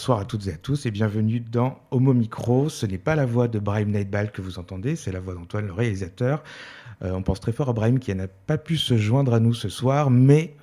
Bonsoir à toutes et à tous et bienvenue dans Homo Micro. Ce n'est pas la voix de Brahim Nightball que vous entendez, c'est la voix d'Antoine, le réalisateur. Euh, on pense très fort à Brahim qui n'a pas pu se joindre à nous ce soir, mais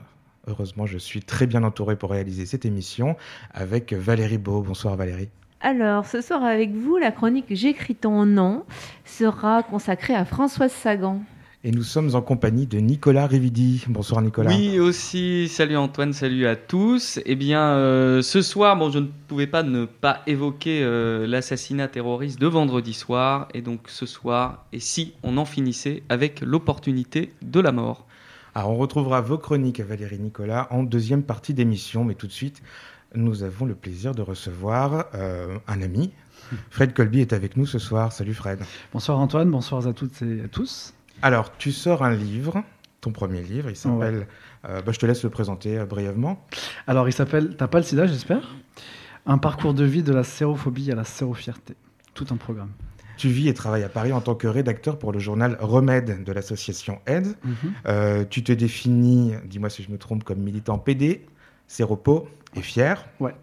heureusement, je suis très bien entouré pour réaliser cette émission avec Valérie Beau. Bonsoir Valérie. Alors, ce soir avec vous, la chronique J'écris ton nom sera consacrée à Françoise Sagan. Et nous sommes en compagnie de Nicolas Rividi. Bonsoir Nicolas. Oui aussi, salut Antoine, salut à tous. Eh bien, euh, ce soir, bon, je ne pouvais pas ne pas évoquer euh, l'assassinat terroriste de vendredi soir. Et donc ce soir, et si on en finissait avec l'opportunité de la mort? Alors on retrouvera vos chroniques, Valérie Nicolas, en deuxième partie d'émission. Mais tout de suite, nous avons le plaisir de recevoir euh, un ami. Fred Colby est avec nous ce soir. Salut Fred. Bonsoir Antoine, bonsoir à toutes et à tous. Alors, tu sors un livre, ton premier livre, il s'appelle. Euh, bah, je te laisse le présenter euh, brièvement. Alors, il s'appelle T'as pas le sida, j'espère? Un parcours de vie de la sérophobie à la sérofierté. Tout un programme. Tu vis et travailles à Paris en tant que rédacteur pour le journal Remède de l'association AIDS. Mhm. Euh, tu te définis, dis-moi si je me trompe, comme militant PD, séropo et fier. Ouais.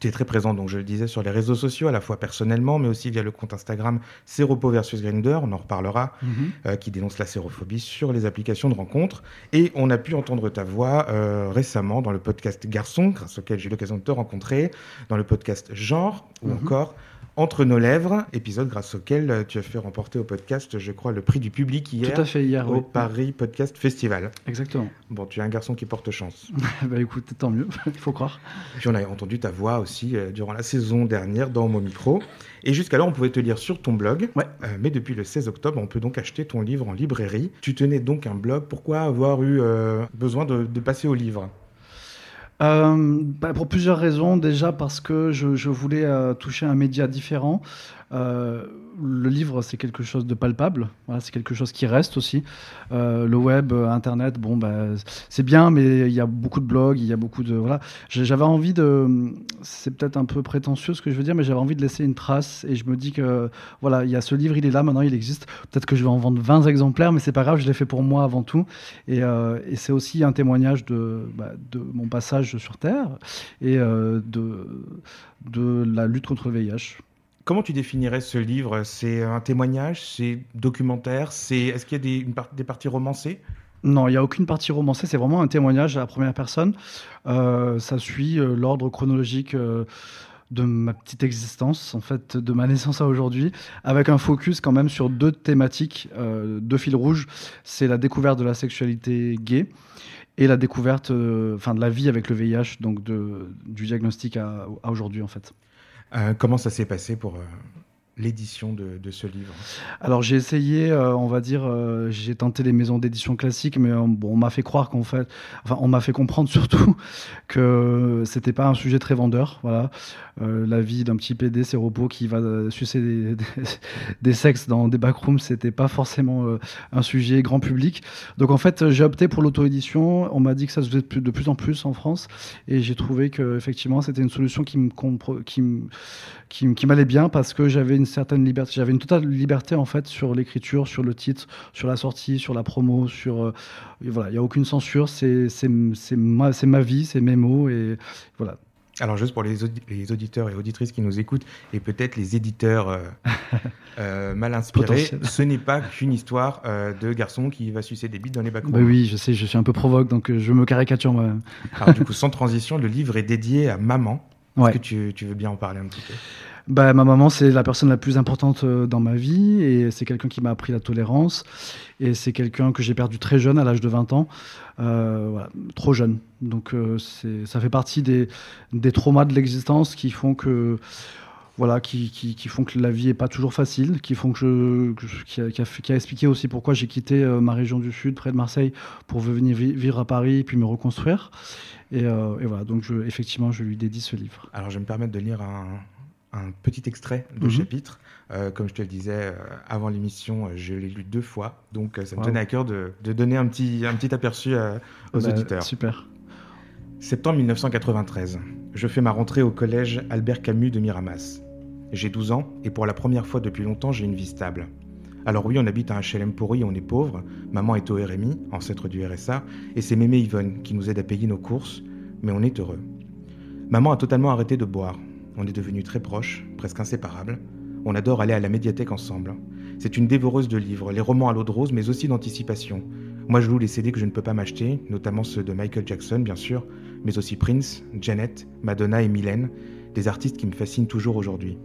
Tu es très présent, donc je le disais, sur les réseaux sociaux, à la fois personnellement, mais aussi via le compte Instagram Séropo versus Grinder, on en reparlera, Mhm. euh, qui dénonce la sérophobie sur les applications de rencontres. Et on a pu entendre ta voix euh, récemment dans le podcast Garçon, grâce auquel j'ai eu l'occasion de te rencontrer, dans le podcast Genre, ou Mhm. encore Entre nos lèvres, épisode grâce auquel euh, tu as fait remporter au podcast, je crois, le prix du public hier Tout à fait, hier, au oui. Paris Podcast Festival. Exactement. Bon, tu es un garçon qui porte chance. bah écoute, tant mieux, il faut croire. Puis on a entendu ta voix aussi euh, durant la saison dernière dans mon micro. Et jusqu'alors, on pouvait te lire sur ton blog. Ouais. Euh, mais depuis le 16 octobre, on peut donc acheter ton livre en librairie. Tu tenais donc un blog. Pourquoi avoir eu euh, besoin de, de passer au livre? Euh, bah, pour plusieurs raisons. Déjà parce que je, je voulais euh, toucher un média différent. Euh, le livre, c'est quelque chose de palpable. Voilà, c'est quelque chose qui reste aussi. Euh, le web, euh, Internet, bon, bah, c'est bien, mais il y a beaucoup de blogs, il y a beaucoup de voilà. J'avais envie de, c'est peut-être un peu prétentieux ce que je veux dire, mais j'avais envie de laisser une trace. Et je me dis que voilà, il y a ce livre, il est là, maintenant il existe. Peut-être que je vais en vendre 20 exemplaires, mais c'est pas grave, je l'ai fait pour moi avant tout. Et, euh, c'est aussi un témoignage de, bah, de mon passage sur Terre et de, de la lutte contre le VIH. Comment tu définirais ce livre? C'est un témoignage? C'est documentaire? C'est Est-ce qu'il y a des, parties romancées? Non, il n'y a aucune partie romancée, c'est vraiment un témoignage à la première personne. Euh, ça suit euh, l'ordre chronologique euh, de ma petite existence, en fait, de ma naissance à aujourd'hui, avec un focus quand même sur deux thématiques, deux fils rouges. C'est la découverte de la sexualité gay et la découverte enfin, de la vie avec le VIH, donc du diagnostic à, à aujourd'hui, en fait. Euh, Comment ça s'est passé pour euh, l'édition de, ce livre Alors j'ai essayé, euh, on va dire, euh, j'ai tenté les maisons d'édition classiques, mais euh, bon, on m'a fait croire qu'en fait, enfin, on m'a fait comprendre surtout que c'était pas un sujet très vendeur. Voilà, la vie d'un petit PD séropo qui va sucer des, sexes dans des backrooms, c'était pas forcément un sujet grand public. Donc en fait, j'ai opté pour l'auto-édition. On m'a dit que ça se faisait de plus, en plus en France, et j'ai trouvé que effectivement, c'était une solution qui me qui qui, qui m'allait bien parce que j'avais une certaine liberté, j'avais une totale liberté en fait sur l'écriture, sur le titre, sur la sortie, sur la promo, sur euh, voilà, il y a aucune censure, c'est ma c'est ma vie, c'est mes mots et voilà. Alors juste pour les, audi- les auditeurs et auditrices qui nous écoutent, et peut-être les éditeurs euh, euh, mal inspirés, ce n'est pas qu'une histoire euh, de garçon qui va sucer des bites dans les bacs. Bah oui, je sais, je suis un peu provoque donc je me caricature moi-même. Alors du coup, sans transition, le livre est dédié à maman. Est-ce Ouais. que tu, tu veux bien en parler un petit peu? Bah, ma maman, c'est la personne la plus importante euh, dans ma vie et c'est quelqu'un qui m'a appris la tolérance et c'est quelqu'un que j'ai perdu très jeune, à l'âge de 20 ans, Euh, trop jeune. Donc euh, ça fait partie des, des traumas de l'existence qui font que voilà, qui, qui, qui font que la vie est pas toujours facile, qui font que qui, a, expliqué aussi pourquoi j'ai quitté euh, ma région du sud, près de Marseille, pour venir vi- vivre à Paris puis me reconstruire. Et, voilà, donc effectivement, je lui dédie ce livre. Alors je vais me permettre de lire un, un petit extrait de Mhm. chapitre. Euh, comme je te le disais euh, avant l'émission, euh, je l'ai lu deux fois, donc ça me Wow. tenait à cœur de, de donner un petit, un petit aperçu aux Bah, auditeurs. Super. Septembre 1993. Je fais ma rentrée au collège Albert Camus de Miramas. J'ai 12 ans et pour la première fois depuis longtemps, j'ai une vie stable. Alors oui, on habite à un HLM pourri, on est pauvre. Maman est au RMI, ancêtre du RSA, et c'est mémé Yvonne qui nous aide à payer nos courses, mais on est heureux. Maman a totalement arrêté de boire. On est devenus très proches, presque inséparables. On adore aller à la médiathèque ensemble. C'est une dévoreuse de livres, les romans à l'eau de rose, mais aussi d'anticipation. Moi, je loue les CD que je ne peux pas m'acheter, notamment ceux de Michael Jackson, bien sûr, mais aussi Prince, Janet, Madonna et Mylène, des artistes qui me fascinent toujours aujourd'hui.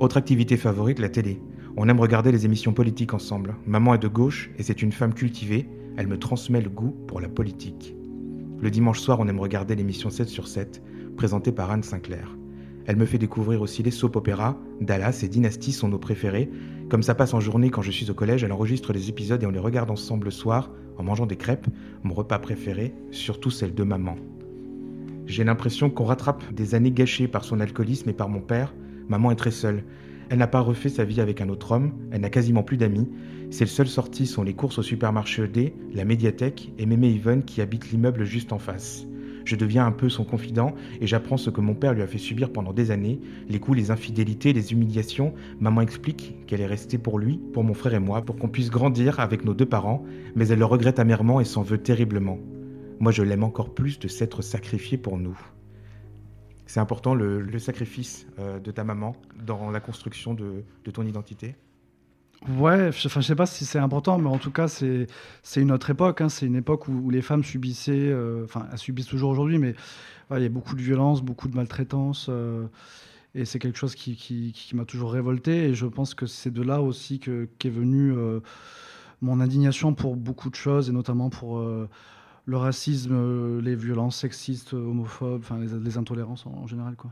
Autre activité favorite, la télé. On aime regarder les émissions politiques ensemble. Maman est de gauche et c'est une femme cultivée, elle me transmet le goût pour la politique. Le dimanche soir, on aime regarder l'émission 7 sur 7, présentée par Anne Sinclair. Elle me fait découvrir aussi les soap opéras, Dallas et Dynasty sont nos préférés. Comme ça passe en journée quand je suis au collège, elle enregistre les épisodes et on les regarde ensemble le soir, en mangeant des crêpes, mon repas préféré, surtout celle de maman. J'ai l'impression qu'on rattrape des années gâchées par son alcoolisme et par mon père. Maman est très seule. Elle n'a pas refait sa vie avec un autre homme, elle n'a quasiment plus d'amis. Ses seules sorties sont les courses au supermarché ED, la médiathèque et Mémé Yvonne qui habite l'immeuble juste en face. Je deviens un peu son confident et j'apprends ce que mon père lui a fait subir pendant des années, les coups, les infidélités, les humiliations. Maman explique qu'elle est restée pour lui, pour mon frère et moi, pour qu'on puisse grandir avec nos deux parents, mais elle le regrette amèrement et s'en veut terriblement. Moi, je l'aime encore plus de s'être sacrifié pour nous. C'est important le, sacrifice euh, de ta maman dans la construction de ton identité? Ouais, je, enfin, je sais pas si c'est important, mais en tout cas, c'est une autre époque. Hein. C'est une époque où, les femmes subissaient, euh, enfin, elles subissent toujours aujourd'hui, mais il y a beaucoup de violence, beaucoup de maltraitance. Euh, et c'est quelque chose qui, qui, m'a toujours révolté. Et je pense que c'est de là aussi qu'est qu venue euh, mon indignation pour beaucoup de choses, et notamment pour le racisme, les violences sexistes, homophobes, les intolérances en, en général, quoi.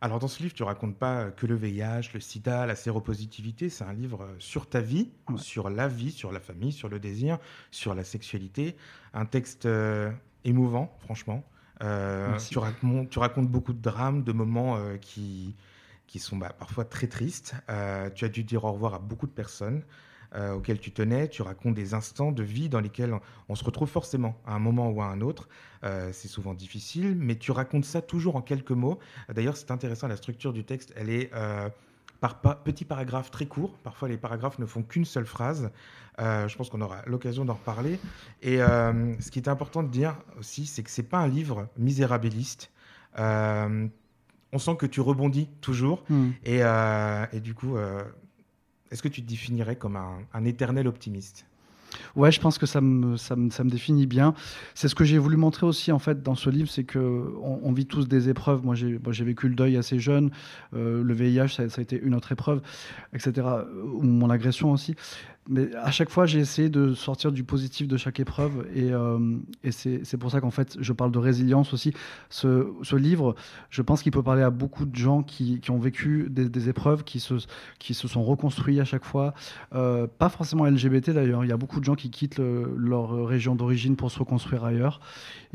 Alors dans ce livre, tu racontes pas que le VIH, le sida, la séropositivité, c'est un livre euh, sur ta vie, sur la vie, sur la famille, sur le désir, sur la sexualité. Un texte euh, émouvant, franchement. Euh, tu, racontes, tu, racontes, beaucoup de drames, de moments qui, qui sont bah, parfois très tristes. tu as dû dire au revoir à beaucoup de personnes. Euh, auquel tu tenais. Tu racontes des instants de vie dans lesquels on se retrouve forcément à un moment ou à un autre. Euh, c'est souvent difficile, mais tu racontes ça toujours en quelques mots. D'ailleurs, c'est intéressant, la structure du texte, elle est euh, par petits paragraphes très courts. Parfois, les paragraphes ne font qu'une seule phrase. je pense qu'on aura l'occasion d'en reparler. Et ce qui est important de dire aussi, c'est que c'est pas un livre misérabiliste. on sent que tu rebondis toujours. Hmm. Et, et, du coup, est-ce que tu te définirais comme un, éternel optimiste? Ouais, je pense que ça me, définit bien. C'est ce que j'ai voulu montrer aussi en fait dans ce livre, c'est que on, vit tous des épreuves. Moi, j'ai j'ai vécu le deuil assez jeune, euh, le VIH, ça, ça, a été une autre épreuve, etc. Ou mon agression aussi mais à chaque fois, j'ai essayé de sortir du positif de chaque épreuve. Et, euh, c'est pour ça qu'en fait, je parle de résilience aussi. Ce, livre, je pense qu'il peut parler à beaucoup de gens qui, ont vécu des, épreuves, qui se, sont reconstruits à chaque fois. Euh, pas forcément LGBT d'ailleurs. Il y a beaucoup de gens qui quittent leur région d'origine pour se reconstruire ailleurs.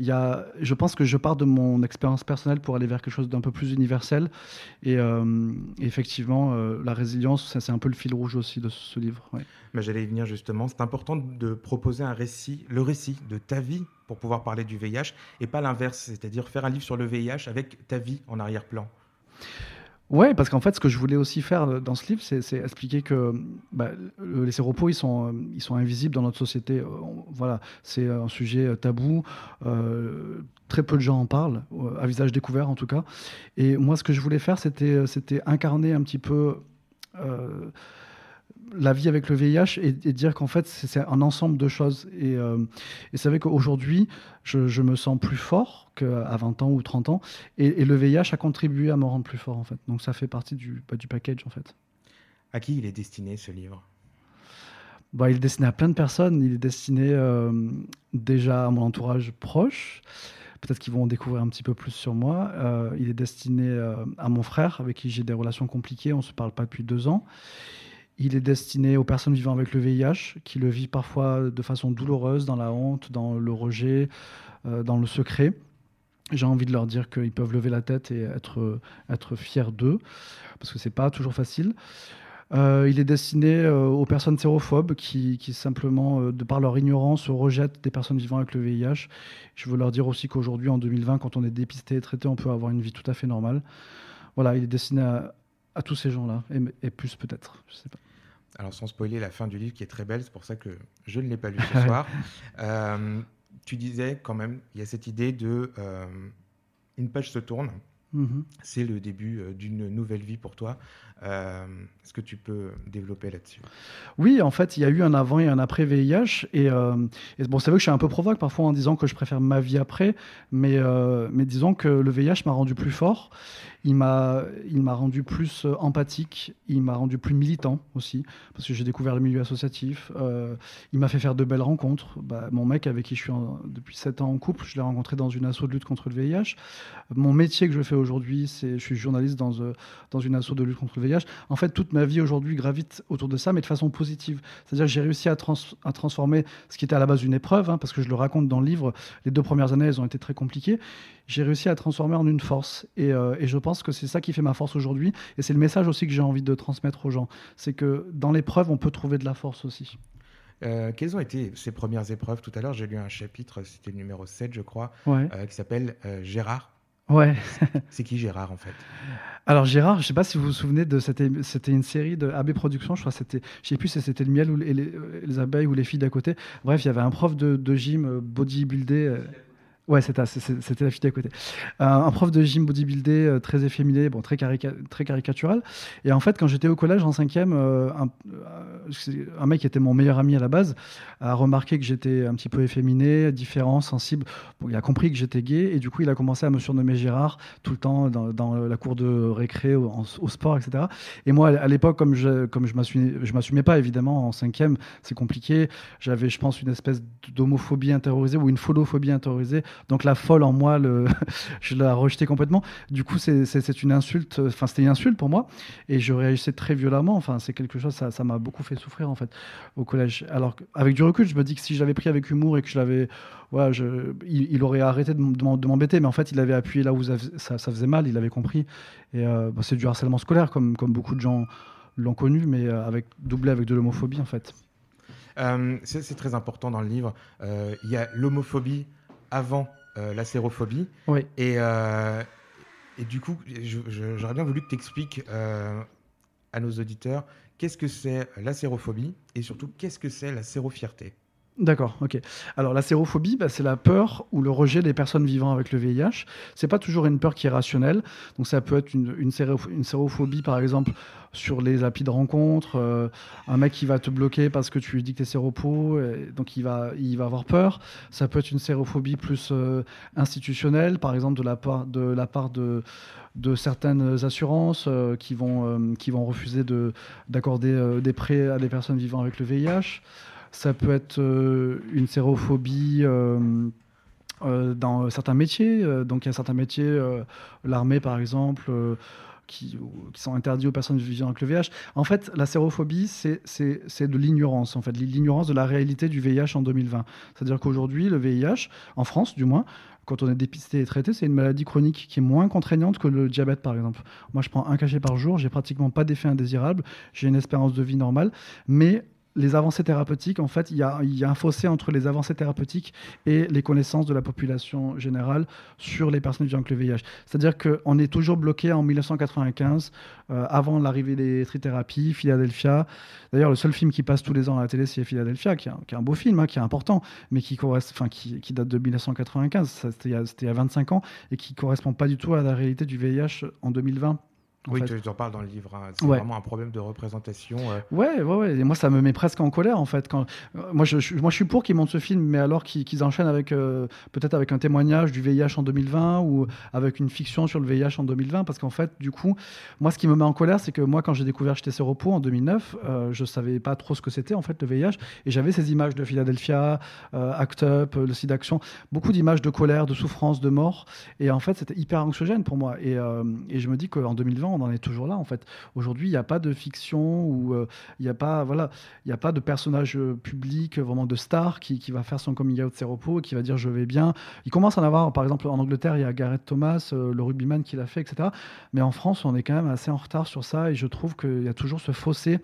Il y a, je pense que je pars de mon expérience personnelle pour aller vers quelque chose d'un peu plus universel. Et euh, effectivement, la résilience, c'est un peu le fil rouge aussi de ce livre. Ouais j'allais y venir justement. C'est important de proposer un récit, le récit de ta vie pour pouvoir parler du VIH et pas l'inverse, c'est-à-dire faire un livre sur le VIH avec ta vie en arrière-plan. Ouais, parce qu'en fait, ce que je voulais aussi faire dans ce livre, c'est expliquer que bah, les séropos, ils sont, ils sont invisibles dans notre société. Euh, voilà, c'est un sujet tabou. Euh, très peu de gens en parlent, euh, à visage découvert en tout cas. Et moi, ce que je voulais faire, c'était incarner un petit peu la vie avec le VIH et, dire qu'en fait, c'est un ensemble de choses. Et, euh, c'est vrai qu'aujourd'hui, je, me sens plus fort qu'à 20 ans ou 30 ans. Et, le VIH a contribué à me rendre plus fort, en fait. Donc ça fait partie du, bah, du package, en fait. À qui il est destiné, ce livre? Bah, Il est destiné à plein de personnes. Il est destiné euh, déjà à mon entourage proche. Peut-être qu'ils vont en découvrir un petit peu plus sur moi. Euh, il est destiné à mon frère, avec qui j'ai des relations compliquées. On ne se parle pas depuis deux ans. Il est destiné aux personnes vivant avec le VIH, qui le vivent parfois de façon douloureuse, dans la honte, dans le rejet, euh, dans le secret. J'ai envie de leur dire qu'ils peuvent lever la tête et être, fiers d'eux, parce que c'est pas toujours facile. Euh, il est destiné euh, aux personnes sérophobes qui, qui simplement, de par leur ignorance, rejettent des personnes vivant avec le VIH. Je veux leur dire aussi qu'aujourd'hui, en 2020, quand on est dépisté et traité, on peut avoir une vie tout à fait normale. Voilà, il est destiné à, à tous ces gens-là, et, et, plus peut-être, je sais pas. Alors sans spoiler la fin du livre qui est très belle, c'est pour ça que je ne l'ai pas lu ce soir. Euh, tu disais quand même, il y a cette idée de euh, une page se tourne Mhm. C'est le début euh, d'une nouvelle vie pour toi. Euh, Est-ce que tu peux développer là-dessus? Oui, en fait, il y a eu un avant et un après VIH. Et, euh, bon, c'est vrai que je suis un peu provoque parfois en disant que je préfère ma vie après, mais, euh, disons que le VIH m'a rendu plus fort. Il m'a, rendu plus euh, empathique, il m'a rendu plus militant aussi, parce que j'ai découvert le milieu associatif. Il m'a fait faire de belles rencontres. Bah, mon mec avec qui je suis depuis 7 ans en couple, je l'ai rencontré dans une asso de lutte contre le VIH. Mon métier que je fais aujourd'hui, c'est je suis journaliste dans, dans une asso de lutte contre le VIH. En fait, toute ma vie aujourd'hui gravite autour de ça, mais de façon positive. C'est-à-dire que j'ai réussi à, trans- à transformer ce qui était à la base une épreuve, hein, parce que je le raconte dans le livre, les deux premières années, elles ont été très compliquées. J'ai réussi à transformer en une force. Et, euh, et je pense que c'est ça qui fait ma force aujourd'hui. Et c'est le message aussi que j'ai envie de transmettre aux gens. C'est que dans l'épreuve, on peut trouver de la force aussi. Euh, Quelles ont été ces premières épreuves? Tout à l'heure, j'ai lu un chapitre, c'était le numéro 7, je crois, Ouais. euh, qui s'appelle euh, Gérard. Ouais. C'est qui Gérard en fait? Alors Gérard, je sais pas si vous vous souvenez de é- c'était une série de AB Productions, je crois c'était, je sais plus si c'était le miel ou les, les- les abeilles ou les filles d'à côté. Bref, il y avait un prof de, de gym euh, bodybuildé. Ouais, c'était c'était d'à côté. Euh, un prof de gym bodybuildé euh, très efféminé, bon, très, carica- très caricatural. Et en fait, quand j'étais au collège en cinquième, euh, un, euh, un mec qui était mon meilleur ami à la base a remarqué que j'étais un petit peu efféminé, différent, sensible. Il a compris que j'étais gay et du coup, il a commencé à me surnommer Gérard tout le temps dans, la cour de récré, au, sport, etc. Et moi, à l'époque, comme je comme m'assumais pas évidemment en cinquième, c'est compliqué. J'avais, je pense, une espèce d'homophobie intériorisée ou une folophobie intériorisée. Donc la folle en moi, je la rejetais complètement. Du coup, c'est une insulte. Enfin, c'était une insulte pour moi et je réagissais très violemment. Enfin, c'est quelque chose, ça m'a beaucoup fait souffrir en fait au collège. Alors avec du recul, je me dis que si je l'avais pris avec humour et que je l'avais, il, aurait arrêté de m'embêter. Mais en fait, il avait appuyé là où ça, faisait mal. Il avait compris. Et euh, bah, c'est du harcèlement scolaire, comme beaucoup de gens l'ont connu, mais euh, avec doublé avec de l'homophobie en fait. Euh, C'est très important dans le livre. Il y a l'homophobie avant euh, la sérophobie. Oui. Et, euh, et du coup, j'aurais bien voulu que tu expliques à nos auditeurs qu'est-ce que c'est la sérophobie et surtout qu'est-ce que c'est la sérofierté. D'accord, ok. Alors la sérophobie, bah, c'est la peur ou le rejet des personnes vivant avec le VIH. C'est pas toujours une peur qui est rationnelle. Donc ça peut être une, une, séro- une sérophobie, par exemple, sur les applis de rencontre, euh, un mec qui va te bloquer parce que tu lui dis que séropo, et donc il va, il va avoir peur. Ça peut être une sérophobie plus euh, institutionnelle, par exemple de la part de certaines assurances euh, qui vont qui vont refuser de d'accorder des prêts à des personnes vivant avec le VIH. Ça peut être euh, une sérophobie euh, euh, dans certains métiers. Donc il y a certains métiers, l'armée par exemple, qui, sont interdits aux personnes vivant avec le VIH. En fait, la sérophobie, c'est de l'ignorance, en fait, l'ignorance de la réalité du VIH en 2020. C'est-à-dire qu'aujourd'hui, le VIH, en France du moins, quand on est dépisté et traité, c'est une maladie chronique qui est moins contraignante que le diabète, par exemple. Moi, je prends un cachet par jour, j'ai pratiquement pas d'effet indésirable, j'ai une espérance de vie normale, mais les avancées thérapeutiques, en fait, il y a, un fossé entre les avancées thérapeutiques et les connaissances de la population générale sur les personnes vivant avec le VIH. C'est-à-dire qu'on est toujours bloqué en 1995, euh, avant l'arrivée des trithérapies, Philadelphia. D'ailleurs, le seul film qui passe tous les ans à la télé, c'est Philadelphia, qui est un, beau film, hein, qui est important, mais qui, enfin, qui, date de 1995, ça, c'était il y a- c'était il y a 25 ans, et qui correspond pas du tout à la réalité du VIH en 2020. Oui, fait. tu en parles dans le livre. hein. C'est Ouais. vraiment un problème de représentation. euh. Ouais, ouais, ouais. Et moi, ça me met presque en colère, en fait. Quand... euh, Moi, je, je- moi, je suis pour qu'ils montent ce film, mais alors qu'ils enchaînent avec, euh, peut-être avec un témoignage du VIH en 2020 ou avec une fiction sur le VIH en 2020. Parce qu'en fait, du coup, moi, ce qui me met en colère, c'est que moi, quand j'ai découvert J'étais Séropo en 2009, euh, je savais pas trop ce que c'était, en fait, le VIH. Et j'avais ces images de Philadelphia, euh, Act Up, le site d'action, beaucoup d'images de colère, de souffrance, de mort. Et en fait, c'était hyper anxiogène pour moi. Et, et je me dis qu'en 2020, on en est toujours là, en fait. Aujourd'hui, il n'y a pas de fiction ou euh, il n'y a pas, voilà, il a pas de personnage euh, public, euh, vraiment de star qui, qui va faire son coming out séropo et qui va dire je vais bien. Il commence à en avoir, par exemple, en Angleterre, il y a Gareth Thomas, le rugbyman qui l'a fait, etc. Mais en France, on est quand même assez en retard sur ça et je trouve qu'il y a toujours ce fossé.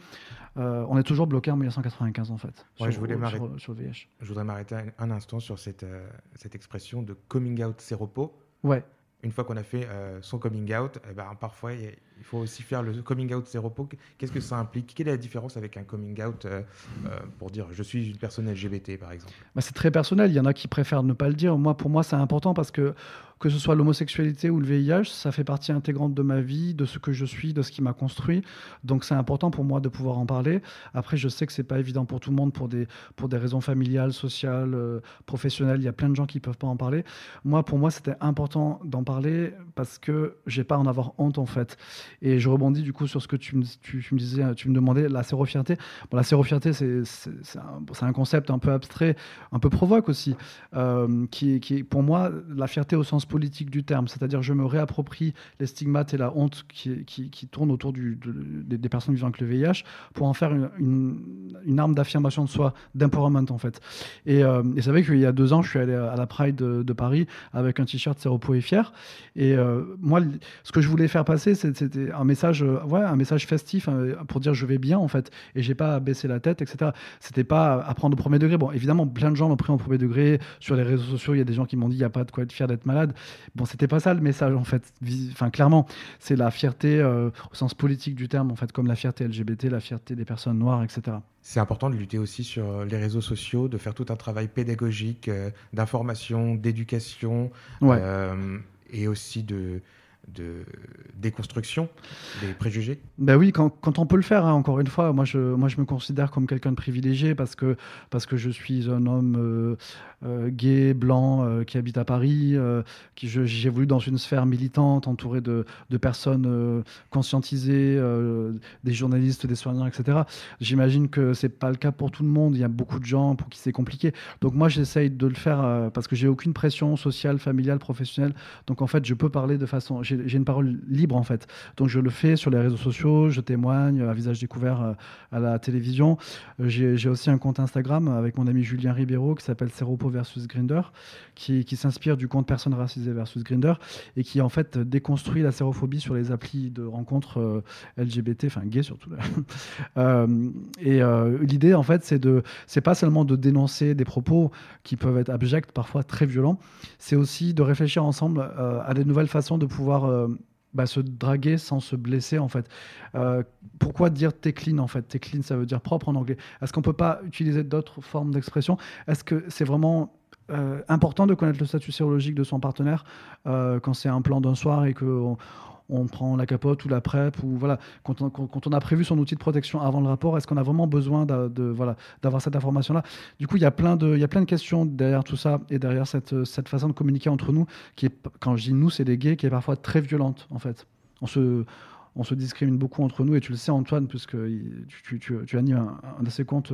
Euh, on est toujours bloqué en 1995, en fait. Ouais, sur, je voulais sur- m'arrêter. sur le VIH. Je voudrais m'arrêter un, un instant sur cette, euh, cette expression de coming out séropo. Ouais. Une fois qu'on a fait euh, son coming out, eh ben, parfois il faut aussi faire le coming out Séropo. Qu'est-ce que ça implique? Quelle est la différence avec un coming out euh, euh, pour dire je suis une personne LGBT, par exemple? Bah, C'est très personnel. Il y en a qui préfèrent ne pas le dire. Moi, pour moi, c'est important parce que que ce soit l'homosexualité ou le VIH, ça fait partie intégrante de ma vie, de ce que je suis, de ce qui m'a construit. Donc c'est important pour moi de pouvoir en parler. Après, je sais que c'est pas évident pour tout le monde pour des, pour des raisons familiales, sociales, euh, professionnelles. Il y a plein de gens qui peuvent pas en parler. Moi, pour moi, c'était important d'en parler parce que j'ai pas à en avoir honte en fait. Et je rebondis du coup sur ce que tu me, tu, me disais, tu me demandais, la sérofierté. Bon, la sérofierté, c'est un, un, concept un peu abstrait, un peu provoque aussi, euh, qui, qui pour moi la fierté au sens politique du terme, c'est-à-dire je me réapproprie les stigmates et la honte qui, qui, tournent autour des personnes vivant avec le VIH pour en faire une, une, arme d'affirmation de soi, d'empowerment en fait. Et, euh, et c'est vrai qu'il y a deux ans, je suis allé à la Pride de, Paris avec un t-shirt Séropo et fier. Et euh, moi, ce que je voulais faire passer, c'était un message, euh, ouais, un message festif pour dire je vais bien en fait, et j'ai pas à baisser la tête, etc. C'était pas à prendre au premier degré. Bon, évidemment, plein de gens l'ont pris au premier degré. Sur les réseaux sociaux, il y a des gens qui m'ont dit il n'y a pas de quoi être fier d'être malade. Bon, c'était pas ça le message en fait. Enfin, clairement, c'est la fierté euh, au sens politique du terme, en fait, comme la fierté LGBT, la fierté des personnes noires, etc. C'est important de lutter aussi sur euh, les réseaux sociaux, de faire tout un travail pédagogique, euh, d'information, d'éducation, et aussi de, de déconstruction des préjugés Ben oui, quand, on peut le faire, hein, encore une fois, moi je, moi je me considère comme quelqu'un de privilégié parce que, parce que je suis un homme euh, euh, gay, blanc, euh, qui habite à Paris, qui j'ai voulu dans une sphère militante, entouré de, de personnes conscientisées, des journalistes, des soignants, etc. J'imagine que c'est pas le cas pour tout le monde, il y a beaucoup de gens pour qui c'est compliqué. Donc moi j'essaye de le faire parce que j'ai aucune pression sociale, familiale, professionnelle. Donc en fait je peux parler de façon une parole libre en fait. Donc je le fais sur les réseaux sociaux, je témoigne à visage découvert euh, à la télévision. Euh, j'ai aussi un compte Instagram avec mon ami Julien Ribeiro qui s'appelle Seropo versus Grinder, qui, s'inspire du compte Personne racisée versus Grinder et qui en fait déconstruit la sérophobie sur les applis de rencontres euh, LGBT, enfin gays surtout. et l'idée en fait c'est de, c'est pas seulement de dénoncer des propos qui peuvent être abjects, parfois très violents, c'est aussi de réfléchir ensemble à des nouvelles façons de pouvoir euh, bah, se draguer sans se blesser en fait. Euh, pourquoi dire t'es clean en fait? T'es clean ça veut dire propre en anglais. Est-ce qu'on peut pas utiliser d'autres formes d'expression? Est-ce que c'est vraiment euh, important de connaître le statut sérologique de son partenaire quand c'est un plan d'un soir et que prend la capote ou la PrEP ou voilà quand on, a prévu son outil de protection avant le rapport est-ce qu'on a vraiment besoin de, voilà d'avoir cette information là du coup il y a plein de il y a plein de questions derrière tout ça et derrière cette, cette façon de communiquer entre nous qui est quand je dis nous c'est des gays qui est parfois très violente en fait. On se on se discrimine beaucoup entre nous et tu le sais Antoine puisque tu, tu, tu, animes un, de ces comptes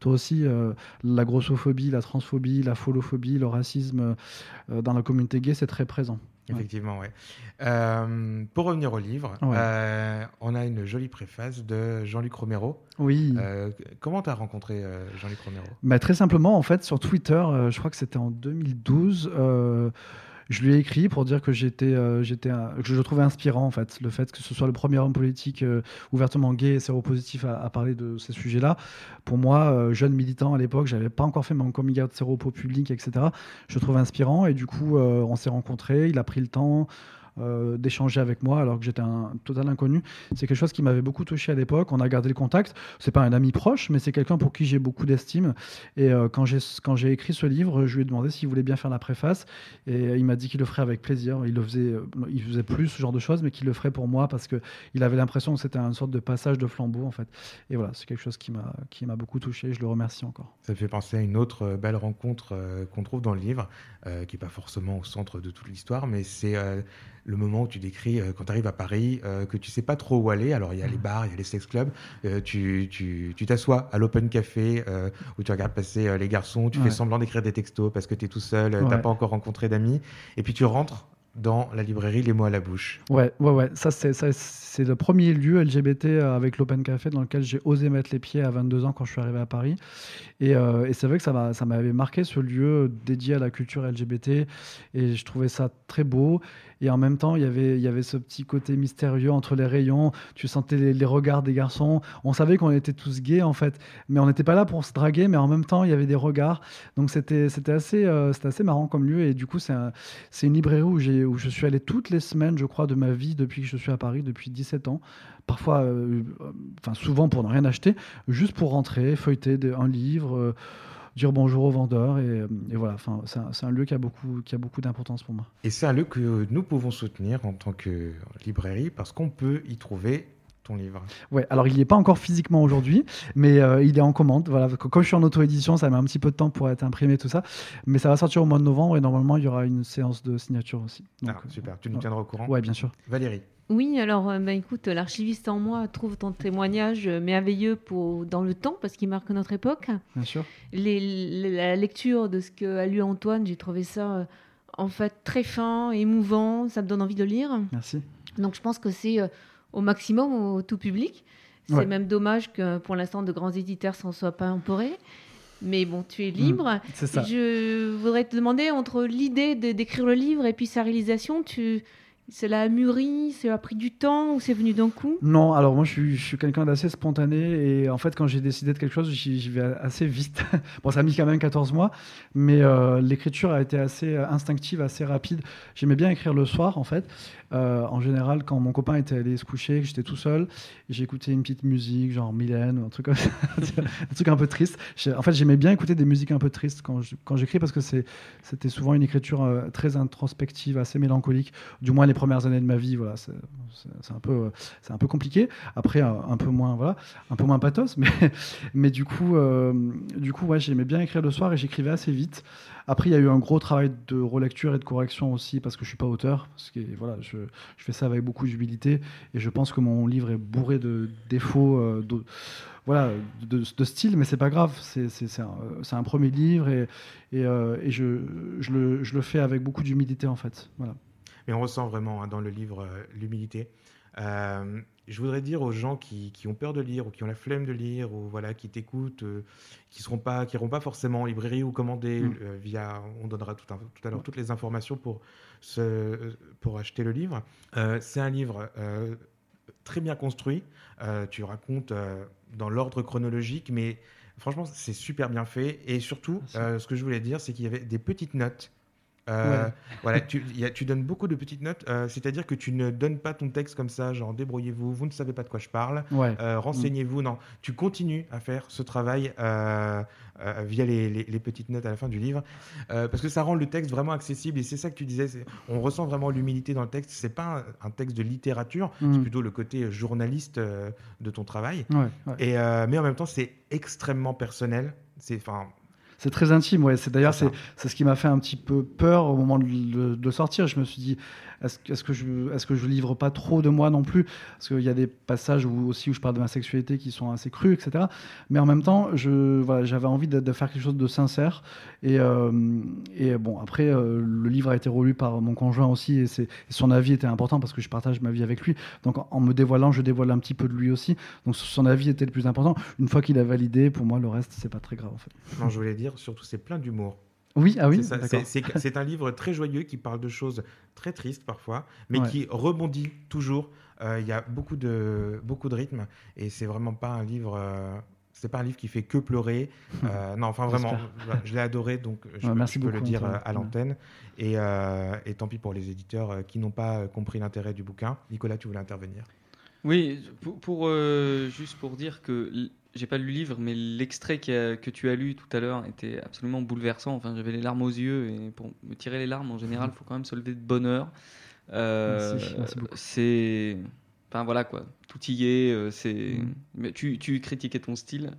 toi aussi euh, la grossophobie la transphobie la folophobie le racisme euh, dans la communauté gay c'est très présent Effectivement, oui. Euh, pour revenir au livre, euh, on a une jolie préface de Jean-Luc Romero. Oui. Euh, comment tu as rencontré Jean-Luc Romero? Bah, Très simplement, en fait, sur Twitter, je crois que c'était en 2012 je lui ai écrit pour dire que j'étais, euh, j'étais, je le trouvais inspirant en fait, le fait que ce soit le premier homme politique euh, ouvertement gay et séropositif à, à, parler de ces sujets-là. Pour moi, euh, jeune militant à l'époque, j'avais pas encore fait mon coming out séropo public, etc. Je le trouvais inspirant et du coup, on s'est rencontrés. Il a pris le temps. Euh, d'échanger avec moi alors que j'étais un total inconnu. C'est quelque chose qui m'avait beaucoup touché à l'époque. On a gardé le contact. C'est pas un ami proche, mais c'est quelqu'un pour qui j'ai beaucoup d'estime. Et euh, quand j'ai quand j'ai écrit ce livre, je lui ai demandé s'il voulait bien faire la préface, et il m'a dit qu'il le ferait avec plaisir. Il le faisait, euh, il faisait plus ce genre de choses, mais qu'il le ferait pour moi parce que il avait l'impression que c'était une sorte de passage de flambeau en fait. Et voilà, c'est quelque chose qui m'a qui m'a beaucoup touché. Je le remercie encore. Ça me fait penser à une autre belle rencontre qu'on trouve dans le livre, qui est pas forcément au centre de toute l'histoire, mais c'est le moment où tu décris euh, quand tu arrives à Paris, euh, que tu sais pas trop où aller. Alors il y a les bars, il y a les sex clubs. Euh, tu t'assois à l'open café où tu regardes passer les garçons, tu fais semblant d'écrire des textos parce que tu es tout seul, tu n'as pas encore rencontré d'amis. Et puis tu rentres dans la librairie Les mots à la bouche. Ouais, ouais, ouais. Ça, c'est, le premier lieu LGBT avec l'Open Café dans lequel j'ai osé mettre les pieds à 22 ans quand je suis arrivé à Paris. Et, et c'est vrai que ça m'avait marqué ce lieu dédié à la culture LGBT. Et je trouvais ça très beau. Et en même temps, il y avait, il y avait ce petit côté mystérieux entre les rayons. Tu sentais les, regards des garçons. On savait qu'on était tous gays, en fait. Mais on n'était pas là pour se draguer, mais en même temps, il y avait des regards. Donc c'était, assez, euh, assez marrant comme lieu. Et du coup, c'est, c'est une librairie où où je suis allé toutes les semaines, je crois, de ma vie depuis que je suis à Paris, depuis 17 ans. Parfois, euh, enfin souvent pour ne rien acheter, juste pour rentrer, feuilleter un livre. Euh, dire bonjour aux vendeurs et, et voilà. Enfin, c'est un, lieu qui a beaucoup, qui a beaucoup d'importance pour moi. Et c'est un lieu que nous pouvons soutenir en tant que librairie parce qu'on peut y trouver livre Ouais, alors il n'y est pas encore physiquement aujourd'hui, mais euh, il est en commande. Voilà, comme je suis en auto-édition, ça met un petit peu de temps pour être imprimé, tout ça. Mais ça va sortir au mois de novembre et normalement il y aura une séance de signature aussi. ah, super, tu nous tiendras au courant Ouais, bien sûr. Valérie oui, alors euh, bah, écoute, l'archiviste en moi trouve ton témoignage merveilleux pour, dans le temps parce qu'il marque notre époque. Bien sûr. la lecture de ce qu'a lu Antoine, j'ai trouvé ça euh, en fait très fin, émouvant, ça me donne envie de lire. Merci. Donc je pense que c'est au maximum au tout public. C'est même dommage que pour l'instant de grands éditeurs s'en soient pas emporés. Mais bon, tu es libre. Mmh, c'est ça. Je voudrais te demander, entre l'idée d'écrire le livre et puis sa réalisation, tu, cela a mûri, ça a pris du temps ou c'est venu d'un coup Non, alors moi je suis, suis quelqu'un d'assez spontané et en fait quand j'ai décidé de quelque chose, j'y vais assez vite. bon, ça a mis quand même 14 mois, mais euh, l'écriture a été assez instinctive, assez rapide. J'aimais bien écrire le soir en fait. Euh, en général, quand mon copain était allé se coucher, que j'étais tout seul, j'écoutais une petite musique, genre Mylène ou un truc un truc un peu triste. En fait, j'aimais bien écouter des musiques un peu tristes quand j'écris parce que c'était souvent une écriture euh, très introspective, assez mélancolique. Du moins les premières années de ma vie, voilà, c'est un peu, c'est un peu compliqué. Après, un peu moins, voilà, un peu moins pathos, mais, du coup, euh, j'aimais bien écrire le soir et j'écrivais assez vite. Après, il y a eu un gros travail de relecture et de correction aussi parce que je suis pas auteur, parce que voilà, je, fais ça avec beaucoup d'humilité et je pense que mon livre est bourré de défauts. Euh, de, voilà, de, style, mais c'est pas grave. C'est un, premier livre et, euh, je, le, fais avec beaucoup d'humilité en fait. Mais on ressent vraiment hein, dans le livre euh, l'humilité. Euh, je voudrais dire aux gens qui, qui, ont peur de lire ou qui ont la flemme de lire ou voilà qui t'écoutent, euh, qui seront pas, qui iront pas forcément en librairie ou commander mm. via, on donnera tout, tout, à l'heure toutes les informations pour pour acheter le livre. c'est un livre très bien construit. tu racontes dans l'ordre chronologique, mais franchement c'est super bien fait et surtout ce que je voulais dire c'est qu'il y avait des petites notes euh, voilà, tu, tu, donnes beaucoup de petites notes, euh, c'est-à-dire que tu ne donnes pas ton texte comme ça, genre débrouillez-vous, vous ne savez pas de quoi je parle, euh, renseignez-vous. Non, tu continues à faire ce travail via les, les, petites notes à la fin du livre, parce que ça rend le texte vraiment accessible. Et c'est ça que tu disais, on ressent vraiment l'humilité dans le texte. C'est pas un, texte de littérature, c'est mm. plutôt le côté journaliste de ton travail. Et mais en même temps, c'est extrêmement personnel. C'est enfin c'est très intime, ouais. C'est d'ailleurs c'est, c'est ce qui m'a fait un petit peu peur au moment de, de sortir. Je me suis dit, est-ce, que je je livre pas trop de moi non plus? Parce qu'il y a des passages où, aussi où je parle de ma sexualité qui sont assez crus, etc. Mais en même temps, j'avais envie de, faire quelque chose de sincère. Et, euh, bon, après, euh, le livre a été relu par mon conjoint aussi, et, son avis était important parce que je partage ma vie avec lui. Donc en, me dévoilant, je dévoile un petit peu de lui aussi. Donc son avis était le plus important. Une fois qu'il a validé, pour moi, le reste, c'est pas très grave en fait. Non, je voulais dire surtout c'est plein d'humour. Oui, ah oui. C'est un livre très joyeux qui parle de choses très tristes parfois, mais qui rebondit toujours. Euh, il y a beaucoup de beaucoup de rythme et c'est vraiment pas un livre. Euh, c'est pas un livre qui fait que pleurer. Euh, non, enfin vraiment, je l'ai adoré, donc je, merci peux le dire à l'antenne. Et, et, tant pis pour les éditeurs qui n'ont pas compris l'intérêt du bouquin. Nicolas, tu voulais intervenir? Oui, pour, pour juste pour dire que j'ai pas lu le livre, mais l'extrait que tu as lu tout à l'heure était absolument bouleversant. Enfin, j'avais les larmes aux yeux et pour me tirer les larmes, en général, il faut quand même se lever de bonheur. Euh, c'est, enfin voilà quoi, tout y est. Euh, c'est, mm. mais tu, tu, critiquais ton style.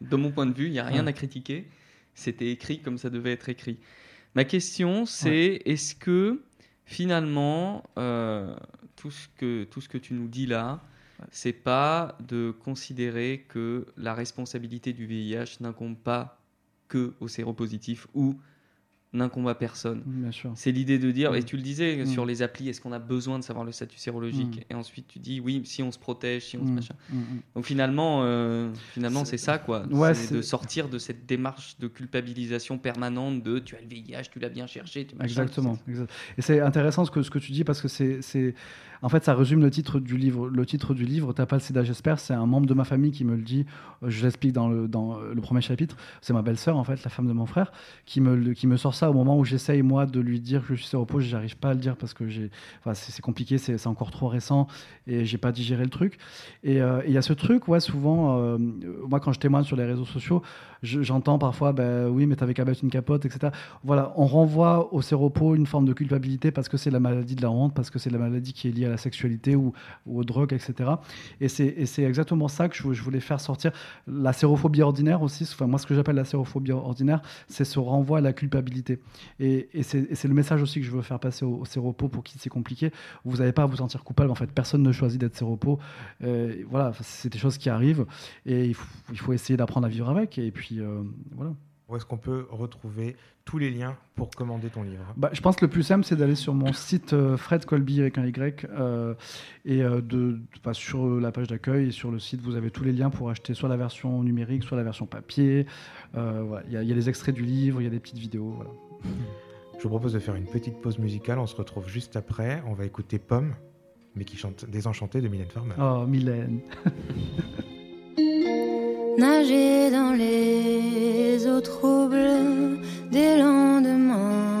de mon point de vue, il y a rien à critiquer. C'était écrit comme ça devait être écrit. Ma question, c'est est-ce que finalement euh, tout ce que tout ce que tu nous dis là c'est pas de considérer que la responsabilité du VIH n'incombe pas que aux séropositifs ou n'incombe à personne. C'est l'idée de dire, et mm. tu le disais mm. sur les applis, est-ce qu'on a besoin de savoir le statut sérologique mm. Et ensuite tu dis, oui, si on se protège, si on se machin. Donc finalement, euh, finalement c'est ça, quoi. c'est de sortir de cette démarche de culpabilisation permanente de tu as le VIH, tu l'as bien cherché. Tu Exactement. Et c'est intéressant ce que, ce que tu dis parce que c'est. En fait, ça résume le titre du livre. Le titre du livre, T'as pas le sida, j'espère, c'est un membre de ma famille qui me le dit. Je l'explique dans le, dans le premier chapitre. C'est ma belle-sœur, en fait, la femme de mon frère, qui me, qui me sort au moment où j'essaye, moi, de lui dire que je suis séropos, j'arrive pas à le dire parce que c'est compliqué, c'est encore trop récent et j'ai pas digéré le truc. Et il y a ce truc, ouais, souvent, moi, quand je témoigne sur les réseaux sociaux, j'entends parfois, ben oui, mais t'avais qu'à mettre une capote, etc. Voilà, on renvoie au séropos une forme de culpabilité parce que c'est la maladie de la honte, parce que c'est la maladie qui est liée à la sexualité ou, aux drogues, etc. Et c'est exactement ça que je, voulais faire sortir. La sérophobie ordinaire aussi, enfin, moi, ce que j'appelle la sérophobie ordinaire, c'est ce renvoi à la culpabilité. Et, c'est le message aussi que je veux faire passer aux, séropos pour qui c'est compliqué. Vous n'avez pas à vous sentir coupable, en fait. Personne ne choisit d'être séropos. Euh, voilà, c'est des choses qui arrivent et il faut, il faut essayer d'apprendre à vivre avec. Et puis, euh, voilà. Où est-ce qu'on peut retrouver tous les liens pour commander ton livre? Bah, Je pense que le plus simple, c'est d'aller sur mon site euh, Fred Colby avec un Y. Euh, et de, sur la page d'accueil et sur le site, vous avez tous les liens pour acheter soit la version numérique, soit la version papier. Il y, a des extraits du livre, il y a des petites vidéos. Je vous propose de faire une petite pause musicale. On se retrouve juste après. On va écouter Pomme, mais qui chante Désenchanté de Mylène Farmer. Oh, Mylène nager dans les eaux troubles des lendemains.